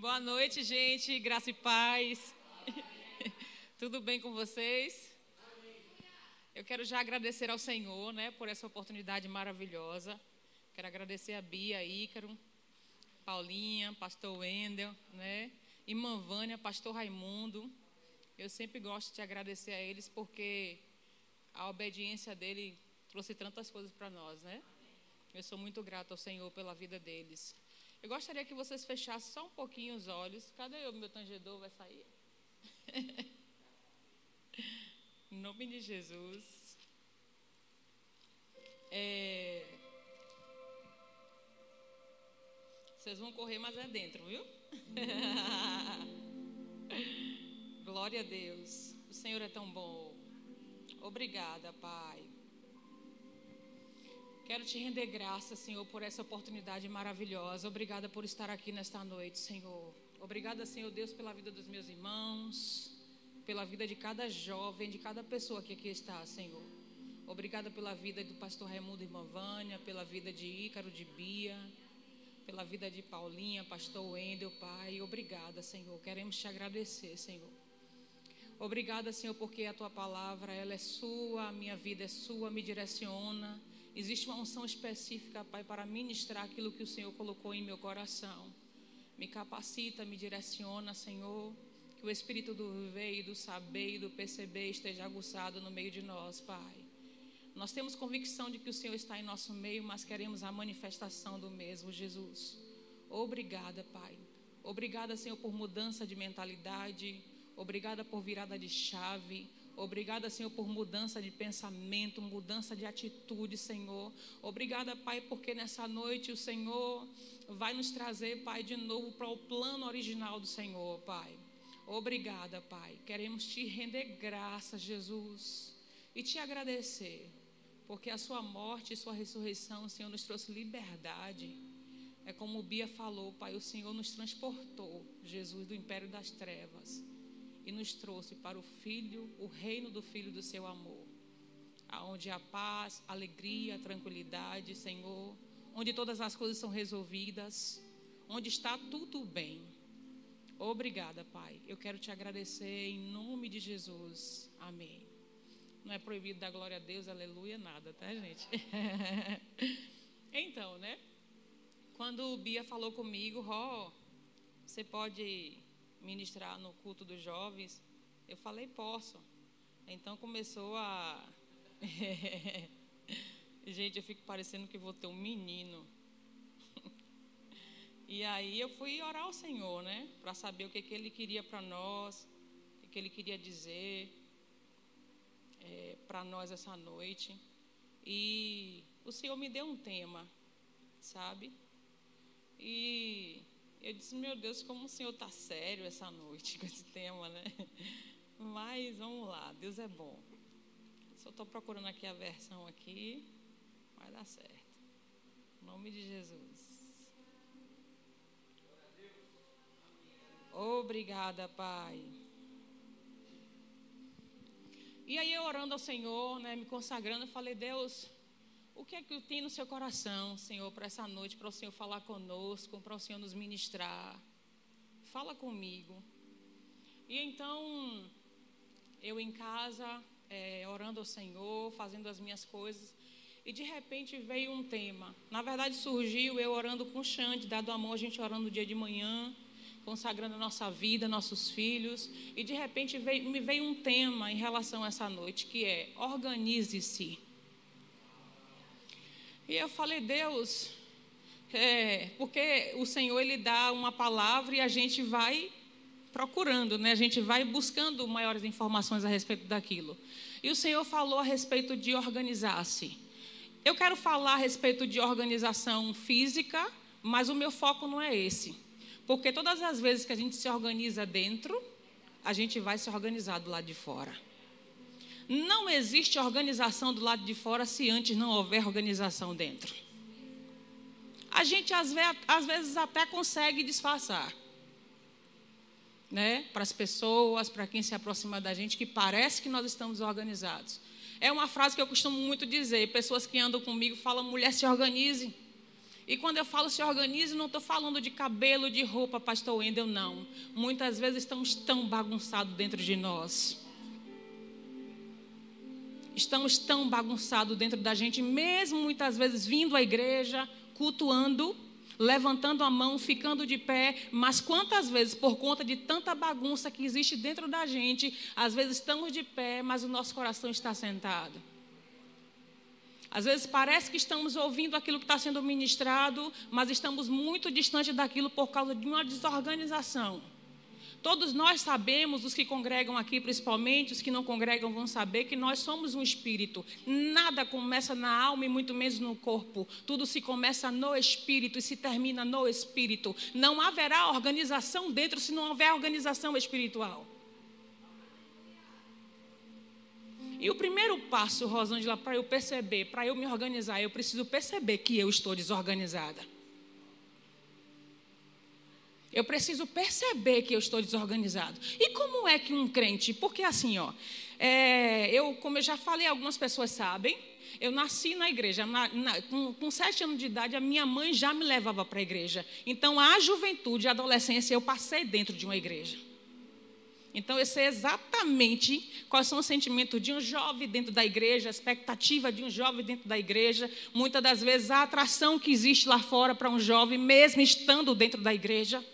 Boa noite, gente. Graça e paz. Tudo bem com vocês? Eu quero já agradecer ao Senhor, né, por essa oportunidade maravilhosa. Quero agradecer a Bia, Ícaro, Paulinha, Pastor Wendel, né, Irmã Vânia, Pastor Raimundo. Eu sempre gosto de agradecer a eles porque a obediência dele trouxe tantas coisas para nós, né? Eu sou muito grato ao Senhor pela vida deles. Eu gostaria que vocês fechassem só um pouquinho os olhos. Cadê o meu tangedor? Vai sair? em nome de Jesus. É... Vocês vão correr, mas é dentro, viu? Glória a Deus. O Senhor é tão bom. Obrigada, Pai. Quero te render graça, Senhor, por essa oportunidade maravilhosa. Obrigada por estar aqui nesta noite, Senhor. Obrigada, Senhor Deus, pela vida dos meus irmãos, pela vida de cada jovem, de cada pessoa que aqui está, Senhor. Obrigada pela vida do pastor Raimundo irmã Vânia, pela vida de Ícaro, de Bia, pela vida de Paulinha, pastor Wendel, Pai. Obrigada, Senhor. Queremos te agradecer, Senhor. Obrigada, Senhor, porque a tua palavra, ela é sua, a minha vida é sua, me direciona. Existe uma unção específica, Pai, para ministrar aquilo que o Senhor colocou em meu coração. Me capacita, me direciona, Senhor. Que o espírito do ver e do saber e do perceber esteja aguçado no meio de nós, Pai. Nós temos convicção de que o Senhor está em nosso meio, mas queremos a manifestação do mesmo, Jesus. Obrigada, Pai. Obrigada, Senhor, por mudança de mentalidade. Obrigada por virada de chave. Obrigada, Senhor, por mudança de pensamento, mudança de atitude, Senhor. Obrigada, Pai, porque nessa noite o Senhor vai nos trazer, Pai, de novo para o plano original do Senhor, Pai. Obrigada, Pai. Queremos te render graças, Jesus, e te agradecer, porque a Sua morte e Sua ressurreição, Senhor, nos trouxe liberdade. É como o Bia falou, Pai, o Senhor nos transportou, Jesus, do império das trevas e nos trouxe para o Filho, o reino do Filho do seu amor, aonde há paz, alegria, tranquilidade, Senhor, onde todas as coisas são resolvidas, onde está tudo bem. Obrigada, Pai. Eu quero te agradecer em nome de Jesus. Amém. Não é proibido dar glória a Deus, aleluia, nada, tá, gente? então, né? Quando o Bia falou comigo, ó, oh, você pode ministrar no culto dos jovens. Eu falei, posso. Então começou a. Gente, eu fico parecendo que vou ter um menino. e aí eu fui orar ao Senhor, né? Para saber o que, que Ele queria para nós, o que, que Ele queria dizer é, para nós essa noite. E o Senhor me deu um tema, sabe? E eu disse, meu Deus, como o Senhor está sério essa noite com esse tema, né? Mas vamos lá, Deus é bom. Só estou procurando aqui a versão aqui, vai dar certo. Em nome de Jesus. Obrigada, Pai. E aí eu orando ao Senhor, né, me consagrando, eu falei, Deus, o que é que tem no seu coração, Senhor, para essa noite, para o Senhor falar conosco, para o Senhor nos ministrar? Fala comigo. E então, eu em casa, é, orando ao Senhor, fazendo as minhas coisas, e de repente veio um tema. Na verdade, surgiu eu orando com o Xande, dado amor, a gente orando no dia de manhã, consagrando nossa vida, nossos filhos, e de repente veio, me veio um tema em relação a essa noite, que é organize-se. E eu falei, Deus, é, porque o Senhor ele dá uma palavra e a gente vai procurando, né? A gente vai buscando maiores informações a respeito daquilo. E o Senhor falou a respeito de organizar-se. Eu quero falar a respeito de organização física, mas o meu foco não é esse. Porque todas as vezes que a gente se organiza dentro, a gente vai se organizar do lado de fora. Não existe organização do lado de fora se antes não houver organização dentro. A gente às vezes até consegue disfarçar. Né? Para as pessoas, para quem se aproxima da gente, que parece que nós estamos organizados. É uma frase que eu costumo muito dizer. Pessoas que andam comigo falam, mulher, se organize. E quando eu falo se organize, não estou falando de cabelo, de roupa, pastor Wendel, não. Muitas vezes estamos tão bagunçados dentro de nós. Estamos tão bagunçados dentro da gente, mesmo muitas vezes vindo à igreja, cultuando, levantando a mão, ficando de pé, mas quantas vezes, por conta de tanta bagunça que existe dentro da gente, às vezes estamos de pé, mas o nosso coração está sentado. Às vezes parece que estamos ouvindo aquilo que está sendo ministrado, mas estamos muito distante daquilo por causa de uma desorganização. Todos nós sabemos, os que congregam aqui principalmente, os que não congregam vão saber que nós somos um espírito. Nada começa na alma e muito menos no corpo. Tudo se começa no espírito e se termina no espírito. Não haverá organização dentro se não houver organização espiritual. E o primeiro passo, Rosângela, para eu perceber, para eu me organizar, eu preciso perceber que eu estou desorganizada. Eu preciso perceber que eu estou desorganizado. E como é que um crente, porque assim, ó, é, eu, como eu já falei, algumas pessoas sabem, eu nasci na igreja. Na, na, com, com, sete anos de idade, a minha mãe já me levava para a igreja. Então, a juventude, a adolescência, eu passei dentro de uma igreja. Então, eu sei exatamente quais são os sentimentos de um jovem dentro da igreja, a expectativa de um jovem dentro da igreja, muitas das vezes a atração que existe lá fora para um jovem, mesmo estando dentro da igreja.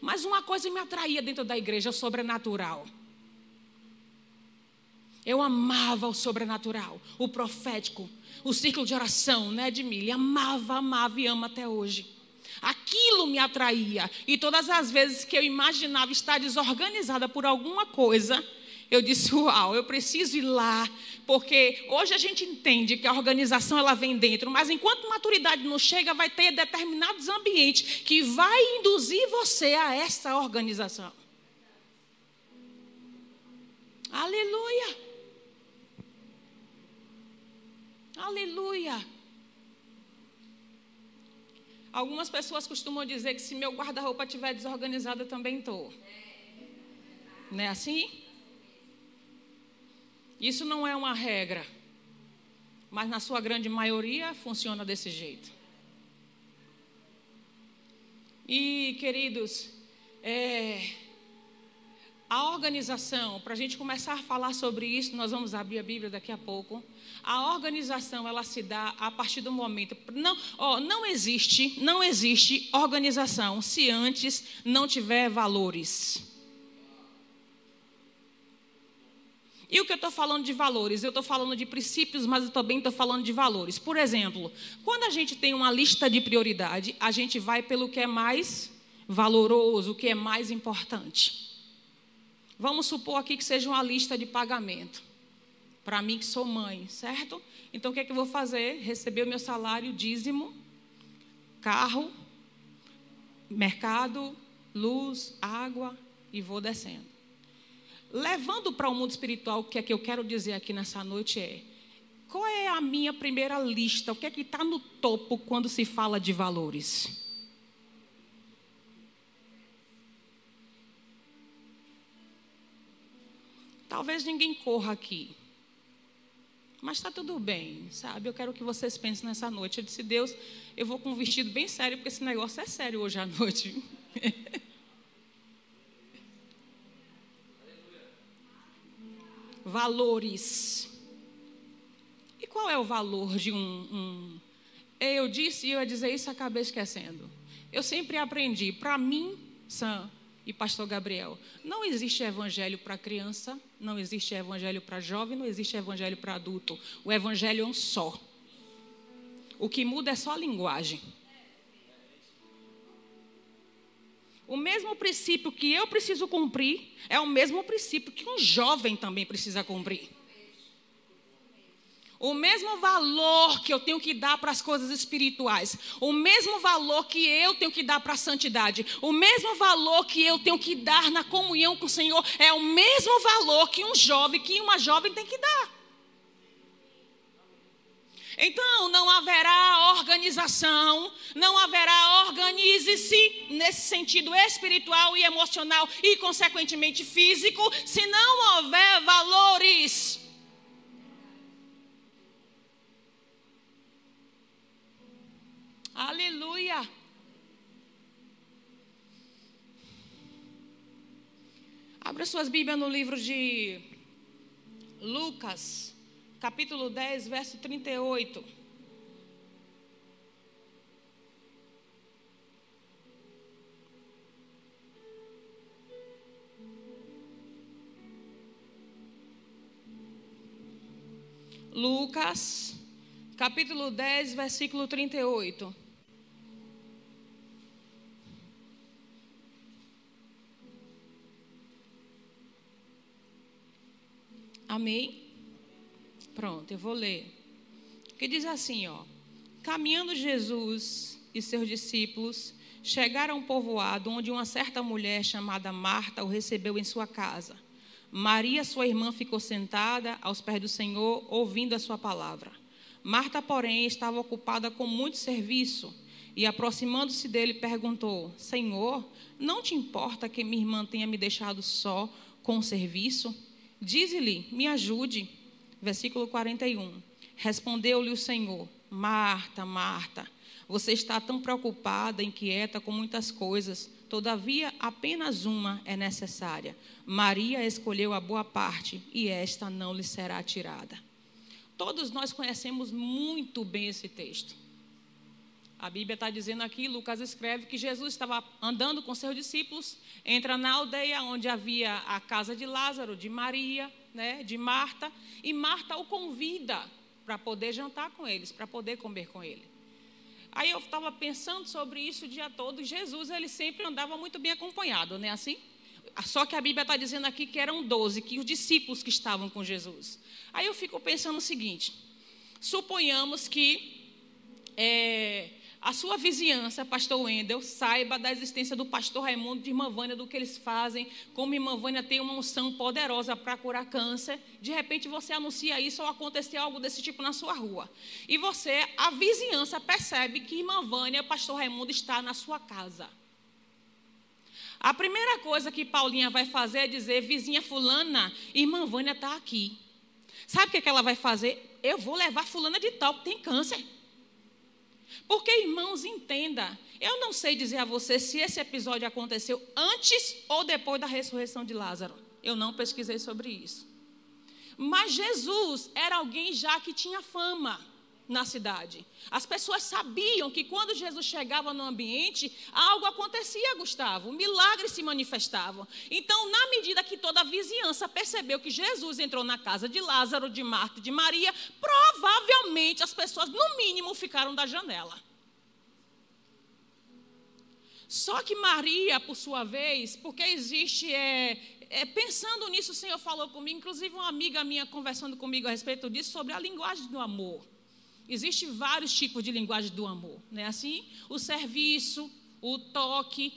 Mas uma coisa me atraía dentro da igreja, o sobrenatural. Eu amava o sobrenatural, o profético, o círculo de oração, né, Edmília? Amava, amava e amo até hoje. Aquilo me atraía. E todas as vezes que eu imaginava estar desorganizada por alguma coisa, eu disse: Uau, eu preciso ir lá, porque hoje a gente entende que a organização ela vem dentro, mas enquanto maturidade não chega, vai ter determinados ambientes que vai induzir você a essa organização. Aleluia! Aleluia! Algumas pessoas costumam dizer que se meu guarda-roupa estiver desorganizado, eu também estou. Não é assim? Isso não é uma regra, mas na sua grande maioria funciona desse jeito. E, queridos, é, a organização, para a gente começar a falar sobre isso, nós vamos abrir a Bíblia daqui a pouco. A organização, ela se dá a partir do momento. Não, ó, não existe, não existe organização se antes não tiver valores. E o que eu estou falando de valores? Eu estou falando de princípios, mas eu também estou falando de valores. Por exemplo, quando a gente tem uma lista de prioridade, a gente vai pelo que é mais valoroso, o que é mais importante. Vamos supor aqui que seja uma lista de pagamento. Para mim que sou mãe, certo? Então o que é que eu vou fazer? Receber o meu salário, dízimo, carro, mercado, luz, água e vou descendo. Levando para o mundo espiritual, o que é que eu quero dizer aqui nessa noite é: qual é a minha primeira lista? O que é que está no topo quando se fala de valores? Talvez ninguém corra aqui. Mas está tudo bem, sabe? Eu quero que vocês pensem nessa noite. Eu disse, Deus, eu vou com um vestido bem sério, porque esse negócio é sério hoje à noite. Valores. E qual é o valor de um, um. Eu disse e eu ia dizer isso, acabei esquecendo. Eu sempre aprendi, para mim, Sam, e pastor Gabriel. Não existe evangelho para criança, não existe evangelho para jovem, não existe evangelho para adulto. O evangelho é um só. O que muda é só a linguagem. O mesmo princípio que eu preciso cumprir é o mesmo princípio que um jovem também precisa cumprir. O mesmo valor que eu tenho que dar para as coisas espirituais, o mesmo valor que eu tenho que dar para a santidade, o mesmo valor que eu tenho que dar na comunhão com o Senhor, é o mesmo valor que um jovem, que uma jovem tem que dar. Então, não haverá organização, não haverá organize-se nesse sentido espiritual e emocional e, consequentemente, físico, se não houver valores. Aleluia. Abra suas Bíblias no livro de Lucas, capítulo 10, verso 38. Lucas, capítulo 10, versículo 38. Amém? Pronto, eu vou ler. Que diz assim, ó: Caminhando Jesus e seus discípulos chegaram a um povoado onde uma certa mulher chamada Marta o recebeu em sua casa. Maria, sua irmã, ficou sentada aos pés do Senhor, ouvindo a sua palavra. Marta, porém, estava ocupada com muito serviço e, aproximando-se dele, perguntou: Senhor, não te importa que minha irmã tenha me deixado só com o serviço? Dize-lhe, me ajude. Versículo 41. Respondeu-lhe o Senhor: Marta, Marta, você está tão preocupada, inquieta com muitas coisas, todavia apenas uma é necessária. Maria escolheu a boa parte e esta não lhe será tirada. Todos nós conhecemos muito bem esse texto. A Bíblia está dizendo aqui, Lucas escreve que Jesus estava andando com seus discípulos, entra na aldeia onde havia a casa de Lázaro, de Maria, né, de Marta, e Marta o convida para poder jantar com eles, para poder comer com ele. Aí eu estava pensando sobre isso o dia todo. Jesus, ele sempre andava muito bem acompanhado, não é assim? Só que a Bíblia está dizendo aqui que eram doze, que os discípulos que estavam com Jesus. Aí eu fico pensando o seguinte: suponhamos que é, a sua vizinhança, pastor Wendel, saiba da existência do pastor Raimundo de irmã Vânia, do que eles fazem, como irmã Vânia tem uma unção poderosa para curar câncer. De repente você anuncia isso ou acontecer algo desse tipo na sua rua. E você, a vizinhança, percebe que irmã Vânia, pastor Raimundo, está na sua casa. A primeira coisa que Paulinha vai fazer é dizer: vizinha Fulana, irmã Vânia está aqui. Sabe o é que ela vai fazer? Eu vou levar Fulana de tal, que tem câncer. Porque, irmãos, entenda, eu não sei dizer a você se esse episódio aconteceu antes ou depois da ressurreição de Lázaro. Eu não pesquisei sobre isso. Mas Jesus era alguém já que tinha fama na cidade. As pessoas sabiam que quando Jesus chegava no ambiente, algo acontecia, Gustavo, milagres se manifestavam. Então, na medida que toda a vizinhança percebeu que Jesus entrou na casa de Lázaro, de Marta e de Maria, provavelmente as pessoas, no mínimo, ficaram da janela. Só que Maria, por sua vez, porque existe, é, é, pensando nisso, o Senhor falou comigo, inclusive uma amiga minha conversando comigo a respeito disso, sobre a linguagem do amor. Existem vários tipos de linguagem do amor, né? Assim, o serviço, o toque,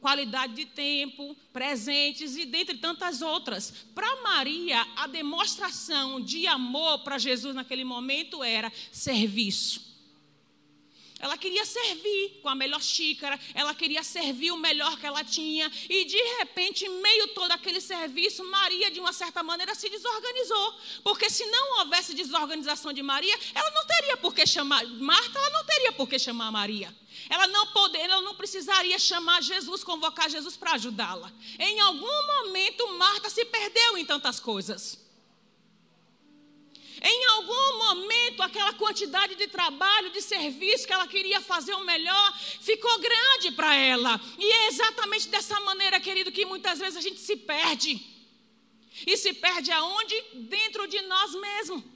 qualidade de tempo, presentes e dentre tantas outras. Para Maria, a demonstração de amor para Jesus naquele momento era serviço. Ela queria servir com a melhor xícara, ela queria servir o melhor que ela tinha, e de repente, em meio todo aquele serviço, Maria, de uma certa maneira, se desorganizou. Porque se não houvesse desorganização de Maria, ela não teria por que chamar Marta, ela não teria por que chamar Maria. Ela não poder, ela não precisaria chamar Jesus, convocar Jesus para ajudá-la. Em algum momento, Marta se perdeu em tantas coisas. Em algum momento, aquela quantidade de trabalho, de serviço que ela queria fazer o melhor, ficou grande para ela. E é exatamente dessa maneira, querido, que muitas vezes a gente se perde. E se perde aonde? Dentro de nós mesmos.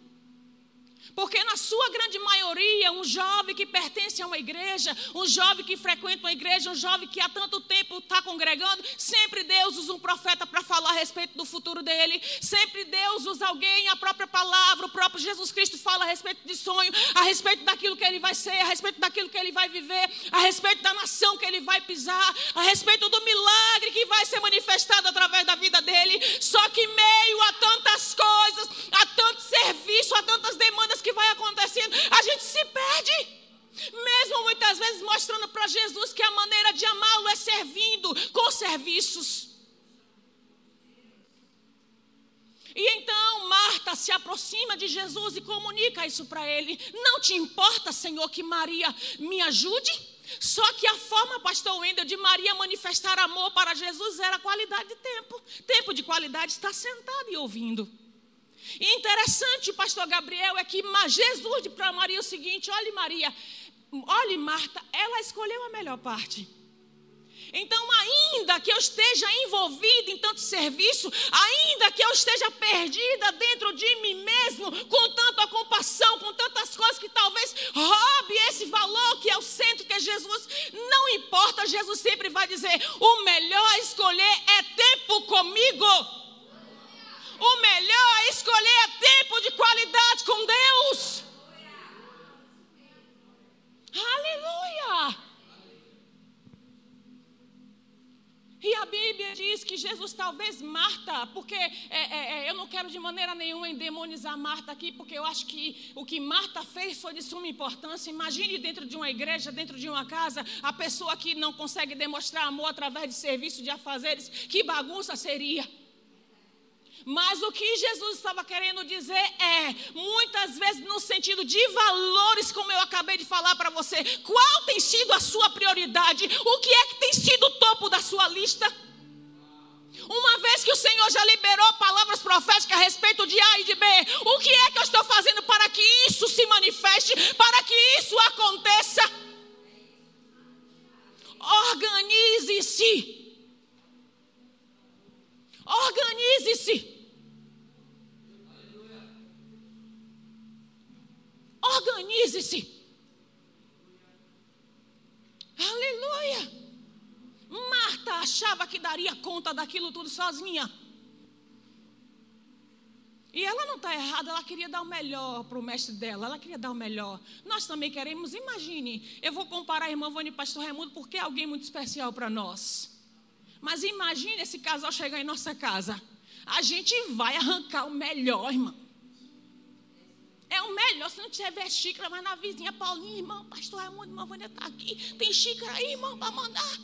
Porque na sua grande maioria, um jovem que pertence a uma igreja, um jovem que frequenta uma igreja, um jovem que há tanto tempo está congregando, sempre Deus usa um profeta para falar a respeito do futuro dele. Sempre Deus usa alguém, a própria palavra, o próprio Jesus Cristo fala a respeito de sonho, a respeito daquilo que ele vai ser, a respeito daquilo que ele vai viver, a respeito da nação que ele vai pisar, a respeito do milagre que vai ser manifestado através da vida dele. Só que Marta se aproxima de Jesus e comunica isso para ele. Não te importa, Senhor, que Maria me ajude? Só que a forma, pastor Wendel, de Maria manifestar amor para Jesus era qualidade de tempo. Tempo de qualidade está sentado e ouvindo. E interessante, pastor Gabriel, é que Jesus disse para Maria o seguinte: olhe, Maria, olhe, Marta, ela escolheu a melhor parte. Então, ainda que eu esteja envolvida em tanto serviço, ainda que eu esteja perdida dentro de mim mesmo, com tanta compaixão, com tantas coisas que talvez roube esse valor que é o centro que é Jesus, não importa, Jesus sempre vai dizer: o melhor a escolher é tempo comigo. O melhor a escolher é tempo de qualidade com Deus. Diz que Jesus, talvez Marta, porque é, é, é, eu não quero de maneira nenhuma endemonizar Marta aqui, porque eu acho que o que Marta fez foi de suma importância. Imagine dentro de uma igreja, dentro de uma casa, a pessoa que não consegue demonstrar amor através de serviço de afazeres, que bagunça seria. Mas o que Jesus estava querendo dizer é, muitas vezes no sentido de valores, como eu acabei de falar para você, qual tem sido a sua prioridade? O que é que tem sido o topo da sua lista? Uma vez que o Senhor já liberou palavras proféticas a respeito de A e de B, o que é que eu estou fazendo para que isso se manifeste, para que isso aconteça? Organize-se. Organize-se. Organize-se. Aleluia. Marta achava que daria conta daquilo tudo sozinha. E ela não está errada, ela queria dar o melhor para o mestre dela, ela queria dar o melhor. Nós também queremos, imagine, eu vou comparar a irmã Vânia e o pastor Raimundo porque é alguém muito especial para nós. Mas imagine esse casal chegar em nossa casa. A gente vai arrancar o melhor, irmão. É o melhor se não tiver xícara, mas na vizinha, Paulinha, irmão, pastor Raimundo, irmã Vânia está aqui. Tem xícara aí, irmão, para mandar.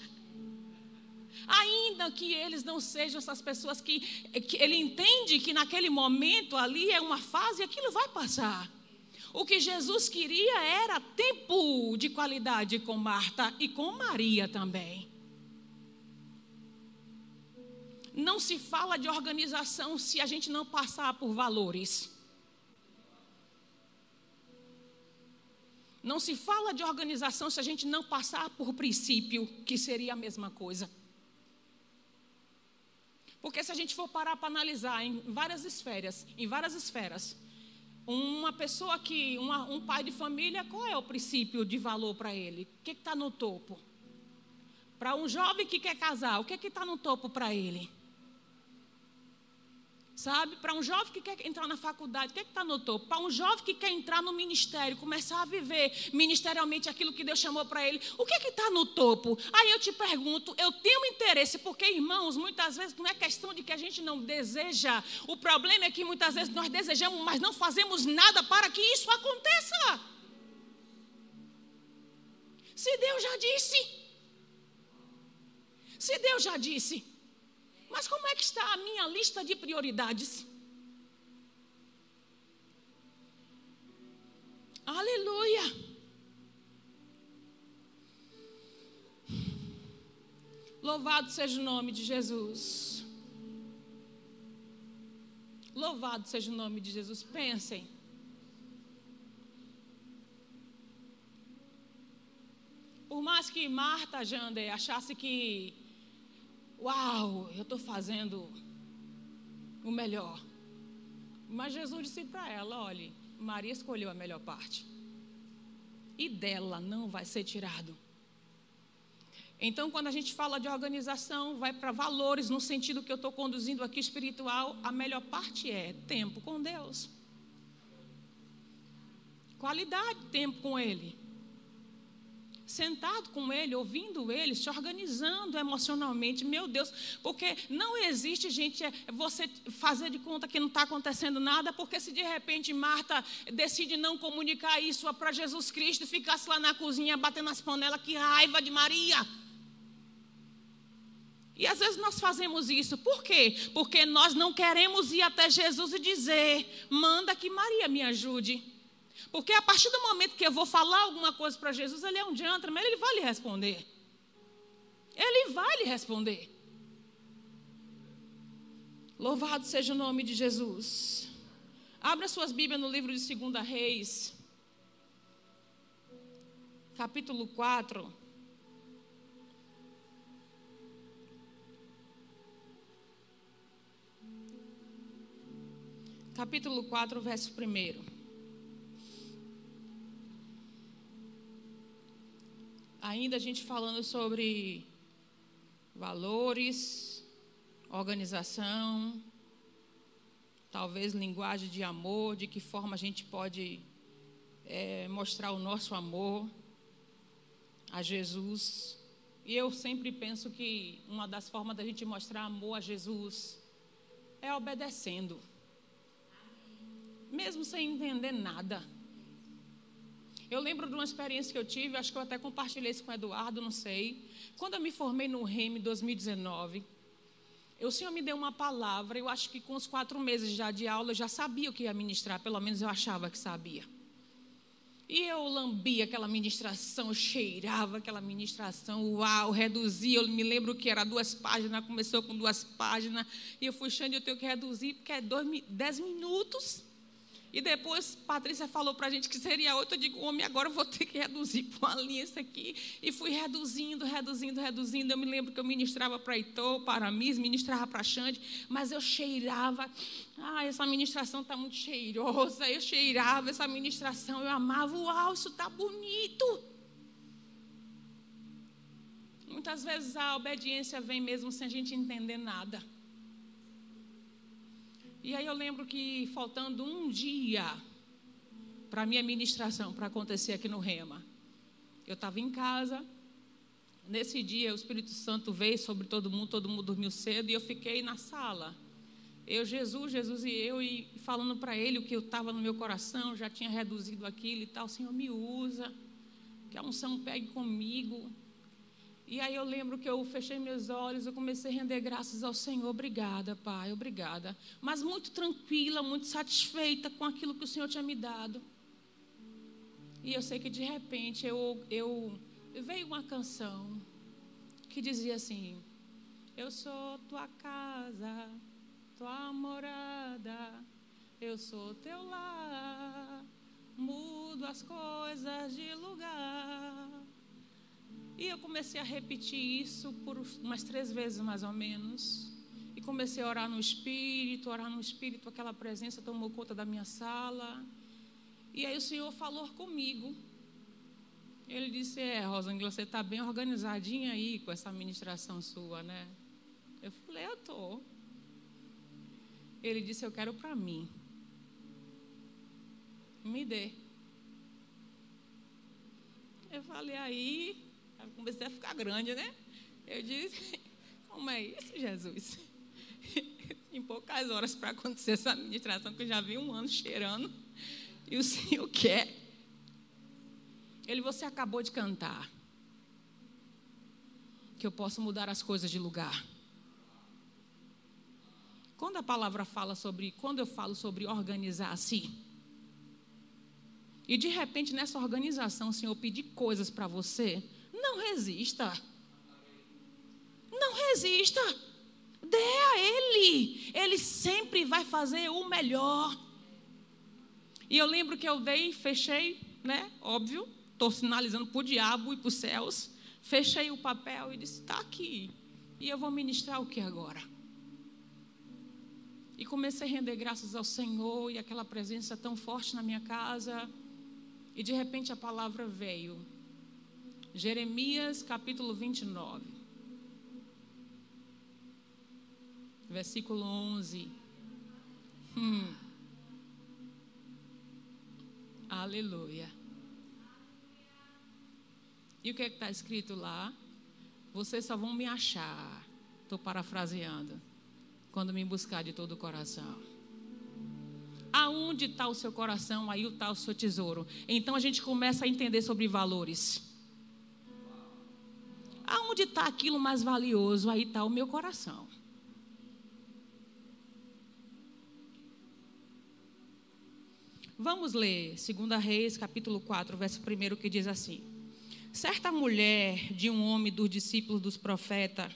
Ainda que eles não sejam essas pessoas que, que ele entende que naquele momento ali é uma fase e aquilo vai passar. O que Jesus queria era tempo de qualidade com Marta e com Maria também. Não se fala de organização se a gente não passar por valores. Não se fala de organização se a gente não passar por princípio, que seria a mesma coisa. Porque se a gente for parar para analisar em várias esferas, em várias esferas, uma pessoa que, uma, um pai de família, qual é o princípio de valor para ele? O que está no topo? Para um jovem que quer casar, o que está no topo para ele? Sabe? Para um jovem que quer entrar na faculdade, o que é está no topo? Para um jovem que quer entrar no ministério, começar a viver ministerialmente aquilo que Deus chamou para ele, o que é está no topo? Aí eu te pergunto, eu tenho interesse, porque, irmãos, muitas vezes não é questão de que a gente não deseja, o problema é que muitas vezes nós desejamos, mas não fazemos nada para que isso aconteça. Se Deus já disse, se Deus já disse, mas como é que está a minha lista de prioridades? Aleluia. Louvado seja o nome de Jesus. Louvado seja o nome de Jesus. Pensem. Por mais que Marta Jander achasse que Uau, eu estou fazendo o melhor. Mas Jesus disse para ela: olhe, Maria escolheu a melhor parte. E dela não vai ser tirado. Então, quando a gente fala de organização, vai para valores, no sentido que eu estou conduzindo aqui espiritual, a melhor parte é tempo com Deus. Qualidade, tempo com Ele sentado com ele, ouvindo ele, se organizando emocionalmente. Meu Deus, porque não existe, gente, é você fazer de conta que não está acontecendo nada, porque se de repente Marta decide não comunicar isso para Jesus Cristo e ficasse lá na cozinha batendo as panelas, que raiva de Maria. E às vezes nós fazemos isso, por quê? Porque nós não queremos ir até Jesus e dizer: manda que Maria me ajude. Porque a partir do momento que eu vou falar alguma coisa para Jesus, ele é um gentleman, ele vai lhe responder. Ele vai lhe responder. Louvado seja o nome de Jesus. Abra suas Bíblias no livro de 2 Reis, capítulo 4. Capítulo 4, verso 1. Ainda a gente falando sobre valores, organização, talvez linguagem de amor, de que forma a gente pode é, mostrar o nosso amor a Jesus. E eu sempre penso que uma das formas da gente mostrar amor a Jesus é obedecendo, mesmo sem entender nada. Eu lembro de uma experiência que eu tive, acho que eu até compartilhei isso com o Eduardo, não sei. Quando eu me formei no REM em 2019, o Senhor me deu uma palavra, eu acho que com os quatro meses já de aula eu já sabia o que ia ministrar, pelo menos eu achava que sabia. E eu lambia aquela ministração, cheirava aquela ministração, uau, reduzia. Eu me lembro que era duas páginas, começou com duas páginas, e eu fui achando eu tenho que reduzir, porque é dois, dez minutos. E depois Patrícia falou para a gente que seria oito. Eu digo, homem, agora eu vou ter que reduzir para uma linha isso aqui. E fui reduzindo, reduzindo, reduzindo. Eu me lembro que eu ministrava para Heitor, para Miss, ministrava para Xande, mas eu cheirava. Ah, essa ministração está muito cheirosa. Eu cheirava essa ministração, eu amava. Uau, isso está bonito. Muitas vezes a obediência vem mesmo sem a gente entender nada. E aí eu lembro que faltando um dia para a minha ministração, para acontecer aqui no Rema, eu estava em casa. Nesse dia o Espírito Santo veio sobre todo mundo, todo mundo dormiu cedo e eu fiquei na sala. Eu, Jesus, Jesus e eu, e falando para ele o que eu estava no meu coração, já tinha reduzido aquilo e tal. Senhor, me usa, que a unção pegue comigo. E aí eu lembro que eu fechei meus olhos, eu comecei a render graças ao Senhor. Obrigada, Pai, obrigada. Mas muito tranquila, muito satisfeita com aquilo que o Senhor tinha me dado. E eu sei que de repente eu, eu veio uma canção que dizia assim: Eu sou tua casa, tua morada, eu sou teu lar, mudo as coisas de lugar. E eu comecei a repetir isso por umas três vezes mais ou menos. E comecei a orar no Espírito, orar no Espírito, aquela presença tomou conta da minha sala. E aí o Senhor falou comigo. Ele disse: É, Rosângela, você está bem organizadinha aí com essa administração sua, né? Eu falei: Eu estou. Ele disse: Eu quero para mim. Me dê. Eu falei: Aí comecei a ficar grande, né? Eu disse, como é isso, Jesus? em poucas horas para acontecer essa administração, que eu já vi um ano cheirando, e o Senhor quer. Ele, você acabou de cantar. Que eu posso mudar as coisas de lugar. Quando a palavra fala sobre, quando eu falo sobre organizar assim, e de repente nessa organização o Senhor pedir coisas para você, não resista. Não resista. Dê a Ele. Ele sempre vai fazer o melhor. E eu lembro que eu dei, fechei, né? Óbvio, estou sinalizando para o diabo e para os céus. Fechei o papel e disse: está aqui. E eu vou ministrar o que agora? E comecei a render graças ao Senhor e aquela presença tão forte na minha casa. E de repente a palavra veio. Jeremias capítulo 29, versículo 11. Hum. Aleluia. E o que é está escrito lá? Vocês só vão me achar. Estou parafraseando. Quando me buscar de todo o coração. Aonde está o seu coração, aí está o seu tesouro. Então a gente começa a entender sobre valores. Aonde está aquilo mais valioso? Aí está o meu coração. Vamos ler 2 Reis, capítulo 4, verso 1, que diz assim: Certa mulher de um homem dos discípulos dos profetas,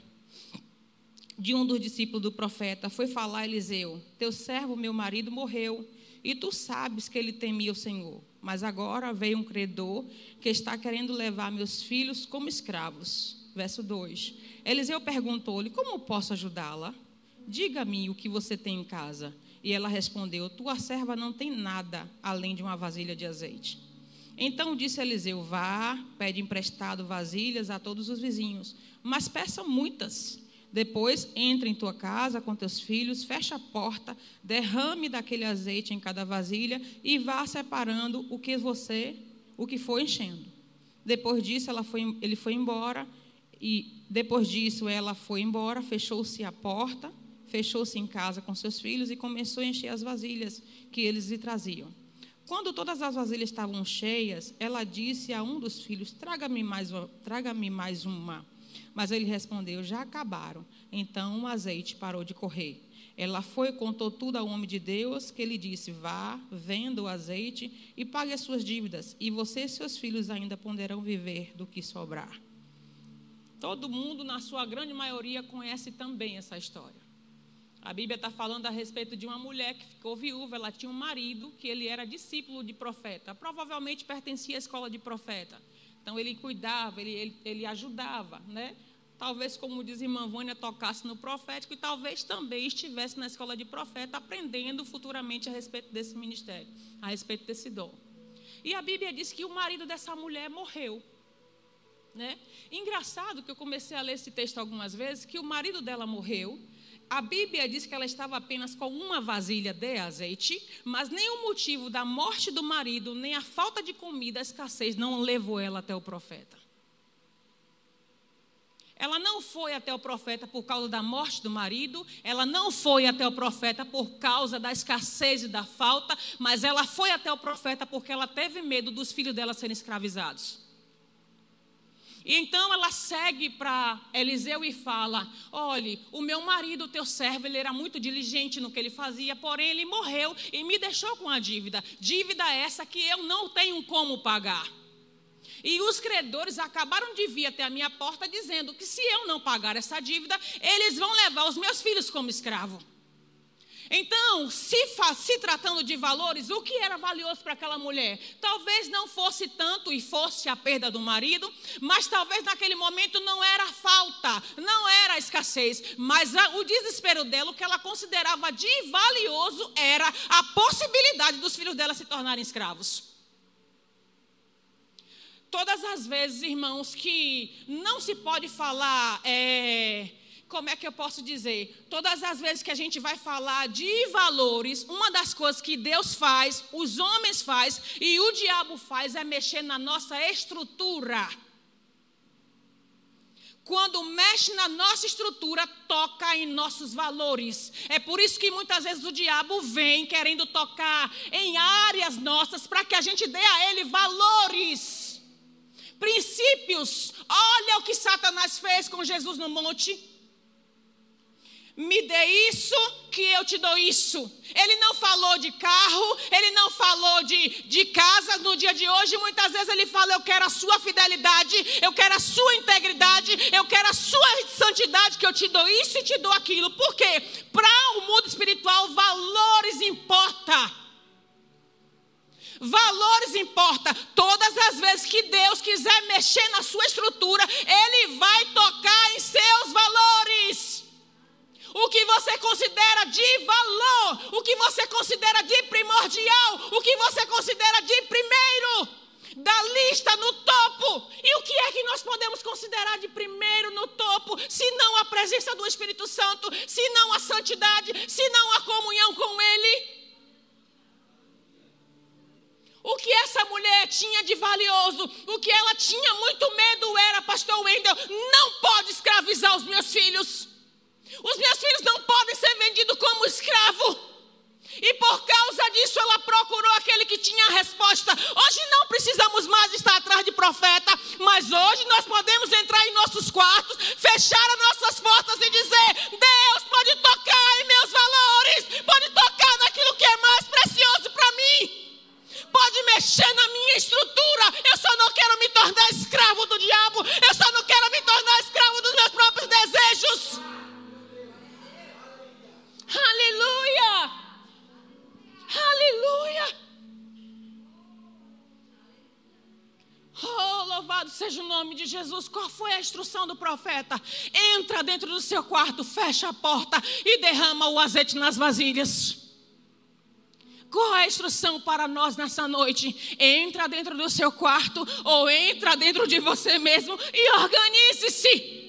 de um dos discípulos do profeta, foi falar a Eliseu: Teu servo, meu marido, morreu, e tu sabes que ele temia o Senhor. Mas agora veio um credor que está querendo levar meus filhos como escravos. Verso 2. Eliseu perguntou-lhe: Como posso ajudá-la? Diga-me o que você tem em casa. E ela respondeu: Tua serva não tem nada além de uma vasilha de azeite. Então disse Eliseu: Vá, pede emprestado vasilhas a todos os vizinhos, mas peça muitas. Depois entre em tua casa com teus filhos, fecha a porta, derrame daquele azeite em cada vasilha e vá separando o que você, o que for enchendo. Depois disso, foi, ele foi embora e depois disso ela foi embora, fechou-se a porta fechou-se em casa com seus filhos e começou a encher as vasilhas que eles lhe traziam. Quando todas as vasilhas estavam cheias, ela disse a um dos filhos: Traga-me mais, traga mais uma. Mas ele respondeu: Já acabaram. Então o azeite parou de correr. Ela foi e contou tudo ao homem de Deus, que ele disse: Vá, venda o azeite e pague as suas dívidas, e você e seus filhos ainda poderão viver do que sobrar. Todo mundo, na sua grande maioria, conhece também essa história. A Bíblia está falando a respeito de uma mulher que ficou viúva, ela tinha um marido que ele era discípulo de profeta, provavelmente pertencia à escola de profeta. Então ele cuidava, ele, ele, ele ajudava, né? Talvez, como diz irmã Vânia, tocasse no profético e talvez também estivesse na escola de profeta aprendendo futuramente a respeito desse ministério, a respeito desse dom. E a Bíblia diz que o marido dessa mulher morreu. Né? Engraçado que eu comecei a ler esse texto algumas vezes, que o marido dela morreu, a Bíblia diz que ela estava apenas com uma vasilha de azeite, mas nem o motivo da morte do marido, nem a falta de comida, a escassez, não levou ela até o profeta. Ela não foi até o profeta por causa da morte do marido, ela não foi até o profeta por causa da escassez e da falta, mas ela foi até o profeta porque ela teve medo dos filhos dela serem escravizados. E então ela segue para Eliseu e fala: Olhe, o meu marido, teu servo, ele era muito diligente no que ele fazia, porém ele morreu e me deixou com a dívida. Dívida essa que eu não tenho como pagar. E os credores acabaram de vir até a minha porta dizendo que se eu não pagar essa dívida, eles vão levar os meus filhos como escravo. Então, se, se, tratando de valores, o que era valioso para aquela mulher? Talvez não fosse tanto e fosse a perda do marido, mas talvez naquele momento não era falta, não era escassez, mas a, o desespero dela, o que ela considerava de valioso era a possibilidade dos filhos dela se tornarem escravos. Todas as vezes, irmãos, que não se pode falar. É, como é que eu posso dizer? Todas as vezes que a gente vai falar de valores, uma das coisas que Deus faz, os homens faz e o diabo faz é mexer na nossa estrutura. Quando mexe na nossa estrutura, toca em nossos valores. É por isso que muitas vezes o diabo vem querendo tocar em áreas nossas para que a gente dê a ele valores, princípios. Olha o que Satanás fez com Jesus no monte me dê isso que eu te dou isso. Ele não falou de carro, ele não falou de, de casa no dia de hoje. Muitas vezes ele fala: Eu quero a sua fidelidade, eu quero a sua integridade, eu quero a sua santidade, que eu te dou isso e te dou aquilo. Por quê? Para o mundo espiritual, valores importa. Valores importa. Todas as vezes que Deus quiser mexer na sua estrutura, Ele vai tocar o que você considera de valor, o que você considera de primordial, o que você considera de primeiro da lista no topo. E o que é que nós podemos considerar de primeiro no topo, se não a presença do Espírito Santo, se não a santidade, se não a comunhão com Ele? O que essa mulher tinha de valioso, o que ela tinha muito medo era, pastor Wendel, não pode escravizar os meus filhos. Os meus filhos não podem ser vendidos como escravo. E por causa disso ela procurou aquele que tinha a resposta. Hoje não precisamos mais estar atrás de profeta, mas hoje nós podemos entrar em nossos quartos, fechar as nossas portas e dizer: Deus pode tocar em meus valores, pode tocar naquilo que é mais precioso para mim, pode mexer na minha estrutura. Eu só não quero me tornar escravo do diabo, eu só não quero me tornar escravo dos meus próprios desejos. Aleluia! Aleluia! Oh, louvado seja o nome de Jesus. Qual foi a instrução do profeta? Entra dentro do seu quarto, fecha a porta e derrama o azeite nas vasilhas. Qual é a instrução para nós nessa noite? Entra dentro do seu quarto ou entra dentro de você mesmo e organize-se.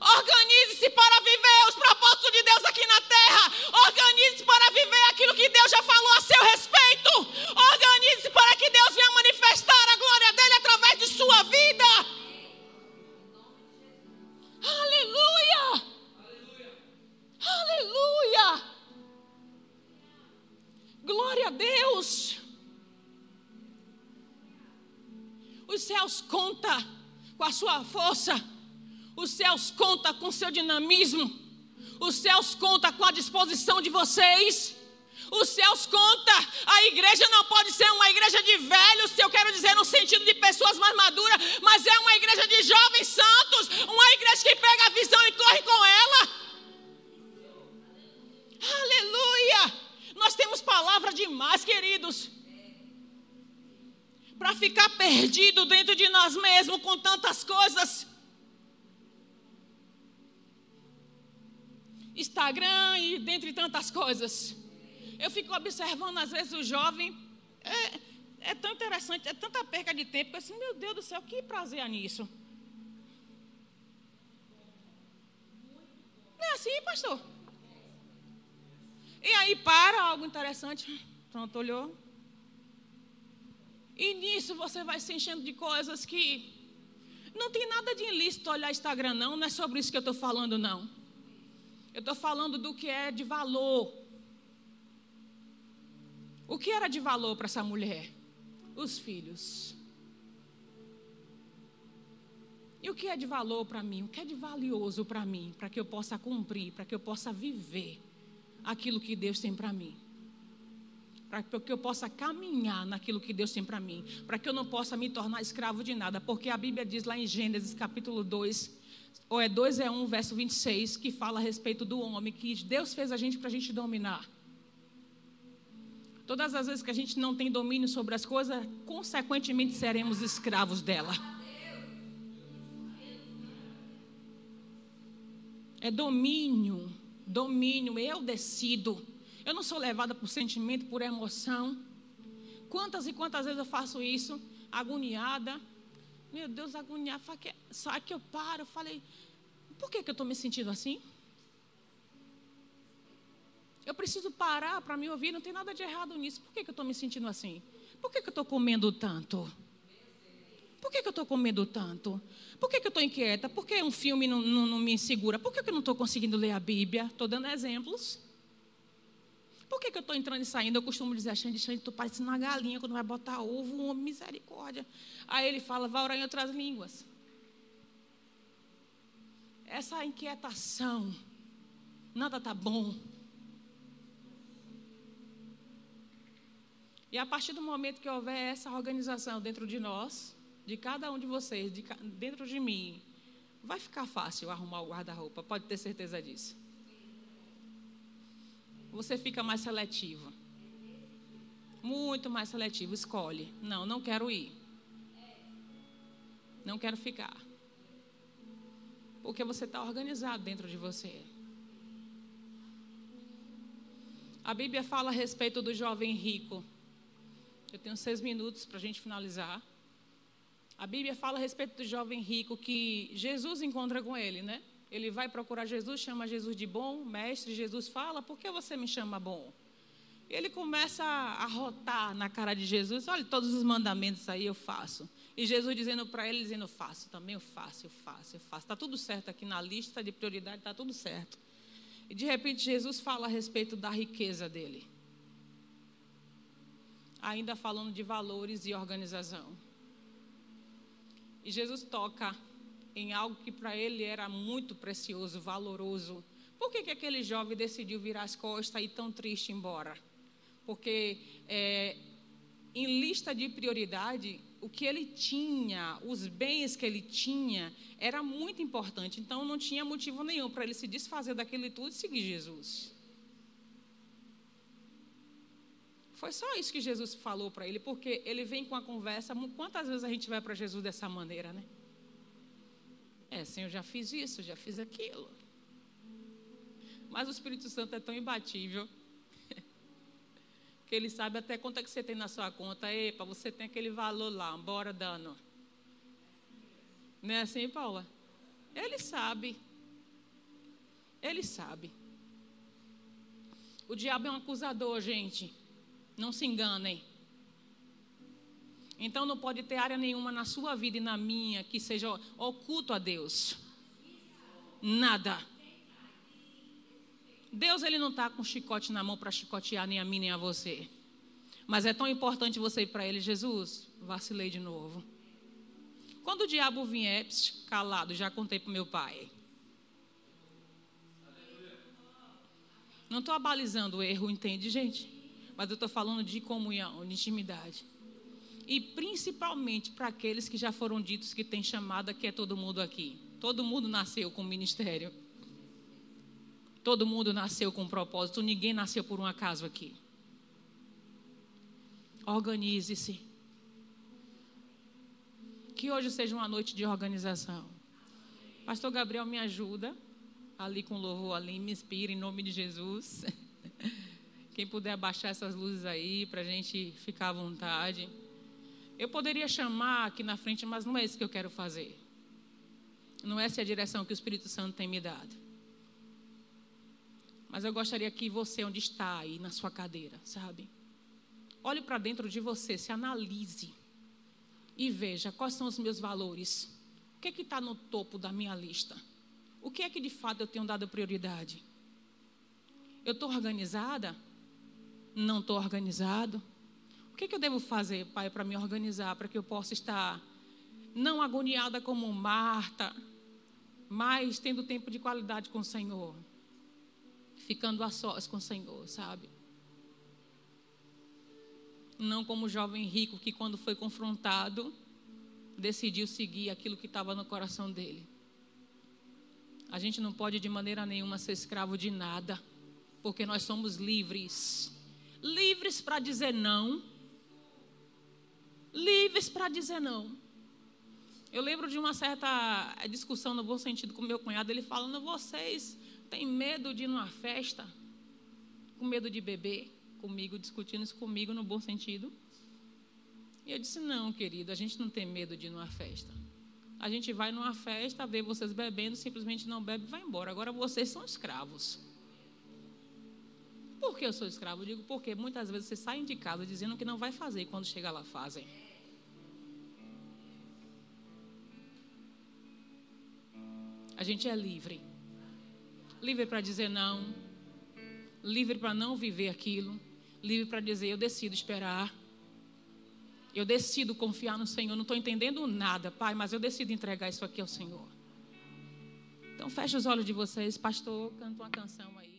Organize-se para viver os propósitos de Deus aqui na terra. Organize-se para viver aquilo que Deus já falou a seu respeito. Organize-se para que Deus venha manifestar a glória dele através de sua vida. Aleluia! Aleluia! Aleluia! Glória a Deus! Os céus conta com a sua força os céus conta com seu dinamismo. Os céus conta com a disposição de vocês. Os céus conta. A igreja não pode ser uma igreja de velhos, se eu quero dizer no sentido de pessoas mais maduras, mas é uma igreja de jovens santos, uma igreja que pega a visão e corre com ela. Aleluia! Nós temos palavra demais, queridos. Para ficar perdido dentro de nós mesmos com tantas coisas. Instagram e dentre tantas coisas. Eu fico observando, às vezes, o jovem. É, é tão interessante, é tanta perca de tempo. Eu assim, meu Deus do céu, que prazer há nisso. Não é assim, pastor? E aí para algo interessante. Pronto, olhou. E nisso você vai se enchendo de coisas que. Não tem nada de ilícito olhar Instagram, não. Não é sobre isso que eu estou falando, não. Eu estou falando do que é de valor. O que era de valor para essa mulher? Os filhos. E o que é de valor para mim? O que é de valioso para mim? Para que eu possa cumprir, para que eu possa viver aquilo que Deus tem para mim. Para que eu possa caminhar naquilo que Deus tem para mim. Para que eu não possa me tornar escravo de nada. Porque a Bíblia diz lá em Gênesis capítulo 2, ou é 2 é 1, verso 26, que fala a respeito do homem, que Deus fez a gente para a gente dominar. Todas as vezes que a gente não tem domínio sobre as coisas, consequentemente seremos escravos dela. É domínio, domínio, eu decido. Eu não sou levada por sentimento, por emoção. Quantas e quantas vezes eu faço isso, agoniada, meu Deus, agoniado. Só que eu paro, eu falei, por que, que eu estou me sentindo assim? Eu preciso parar para me ouvir, não tem nada de errado nisso. Por que, que eu estou me sentindo assim? Por que, que eu estou comendo tanto? Por que, que eu estou comendo tanto? Por que, que eu estou inquieta? Por que um filme não, não, não me segura? Por que, que eu não estou conseguindo ler a Bíblia? Estou dando exemplos. Por que, que eu estou entrando e saindo? Eu costumo dizer, Xande, Xande, estou parecendo uma galinha quando vai botar ovo, um homem, misericórdia. Aí ele fala, vai orar em outras línguas. Essa inquietação, nada está bom. E a partir do momento que houver essa organização dentro de nós, de cada um de vocês, de, dentro de mim, vai ficar fácil arrumar o guarda-roupa, pode ter certeza disso você fica mais seletivo. Muito mais seletivo. Escolhe. Não, não quero ir. Não quero ficar. Porque você está organizado dentro de você. A Bíblia fala a respeito do jovem rico. Eu tenho seis minutos para a gente finalizar. A Bíblia fala a respeito do jovem rico que Jesus encontra com ele, né? Ele vai procurar Jesus, chama Jesus de bom, mestre. Jesus fala: Por que você me chama bom? Ele começa a rotar na cara de Jesus: Olha, todos os mandamentos aí eu faço. E Jesus dizendo para ele: dizendo, Faço, também eu faço, eu faço, eu faço. Está tudo certo aqui na lista de prioridade, está tudo certo. E de repente Jesus fala a respeito da riqueza dele. Ainda falando de valores e organização. E Jesus toca em algo que para ele era muito precioso, valoroso. Por que, que aquele jovem decidiu virar as costas e ir tão triste embora? Porque é, em lista de prioridade, o que ele tinha, os bens que ele tinha, era muito importante. Então não tinha motivo nenhum para ele se desfazer daquilo tudo e seguir Jesus. Foi só isso que Jesus falou para ele, porque ele vem com a conversa. Quantas vezes a gente vai para Jesus dessa maneira, né? É, Senhor, já fiz isso, já fiz aquilo. Mas o Espírito Santo é tão imbatível que ele sabe até quanto é que você tem na sua conta. Epa, você tem aquele valor lá, bora dando. Não é assim, Paula? Ele sabe. Ele sabe. O diabo é um acusador, gente. Não se enganem. Então não pode ter área nenhuma na sua vida e na minha que seja oculto a Deus. Nada. Deus ele não está com chicote na mão para chicotear nem a mim nem a você. Mas é tão importante você ir para ele, Jesus, vacilei de novo. Quando o diabo vier, calado, já contei para meu pai. Não estou abalizando o erro, entende, gente? Mas eu estou falando de comunhão, de intimidade. E principalmente para aqueles que já foram ditos que tem chamada, que é todo mundo aqui. Todo mundo nasceu com ministério. Todo mundo nasceu com propósito. Ninguém nasceu por um acaso aqui. Organize-se. Que hoje seja uma noite de organização. Pastor Gabriel me ajuda ali com louvor ali, me inspira em nome de Jesus. Quem puder abaixar essas luzes aí para a gente ficar à vontade. Eu poderia chamar aqui na frente, mas não é isso que eu quero fazer. Não é essa é a direção que o Espírito Santo tem me dado. Mas eu gostaria que você, onde está aí na sua cadeira, sabe? Olhe para dentro de você, se analise e veja quais são os meus valores. O que é que está no topo da minha lista? O que é que de fato eu tenho dado prioridade? Eu estou organizada? Não estou organizado? Que, que eu devo fazer, Pai, para me organizar, para que eu possa estar não agoniada como Marta, mas tendo tempo de qualidade com o Senhor, ficando a sós com o Senhor, sabe? Não como o jovem rico que, quando foi confrontado, decidiu seguir aquilo que estava no coração dele. A gente não pode de maneira nenhuma ser escravo de nada, porque nós somos livres. Livres para dizer não. Livres para dizer não. Eu lembro de uma certa discussão no bom sentido com meu cunhado, ele falando: vocês têm medo de ir numa festa? Com medo de beber? Comigo, discutindo isso comigo no bom sentido. E eu disse: não, querido, a gente não tem medo de ir numa festa. A gente vai numa festa, vê vocês bebendo, simplesmente não bebe e vai embora. Agora vocês são escravos. Por que eu sou escravo? Eu digo porque muitas vezes vocês saem de casa dizendo que não vai fazer e quando chega lá fazem. A gente é livre. Livre para dizer não. Livre para não viver aquilo. Livre para dizer eu decido esperar. Eu decido confiar no Senhor. Não estou entendendo nada, Pai, mas eu decido entregar isso aqui ao Senhor. Então feche os olhos de vocês, pastor, canta uma canção aí.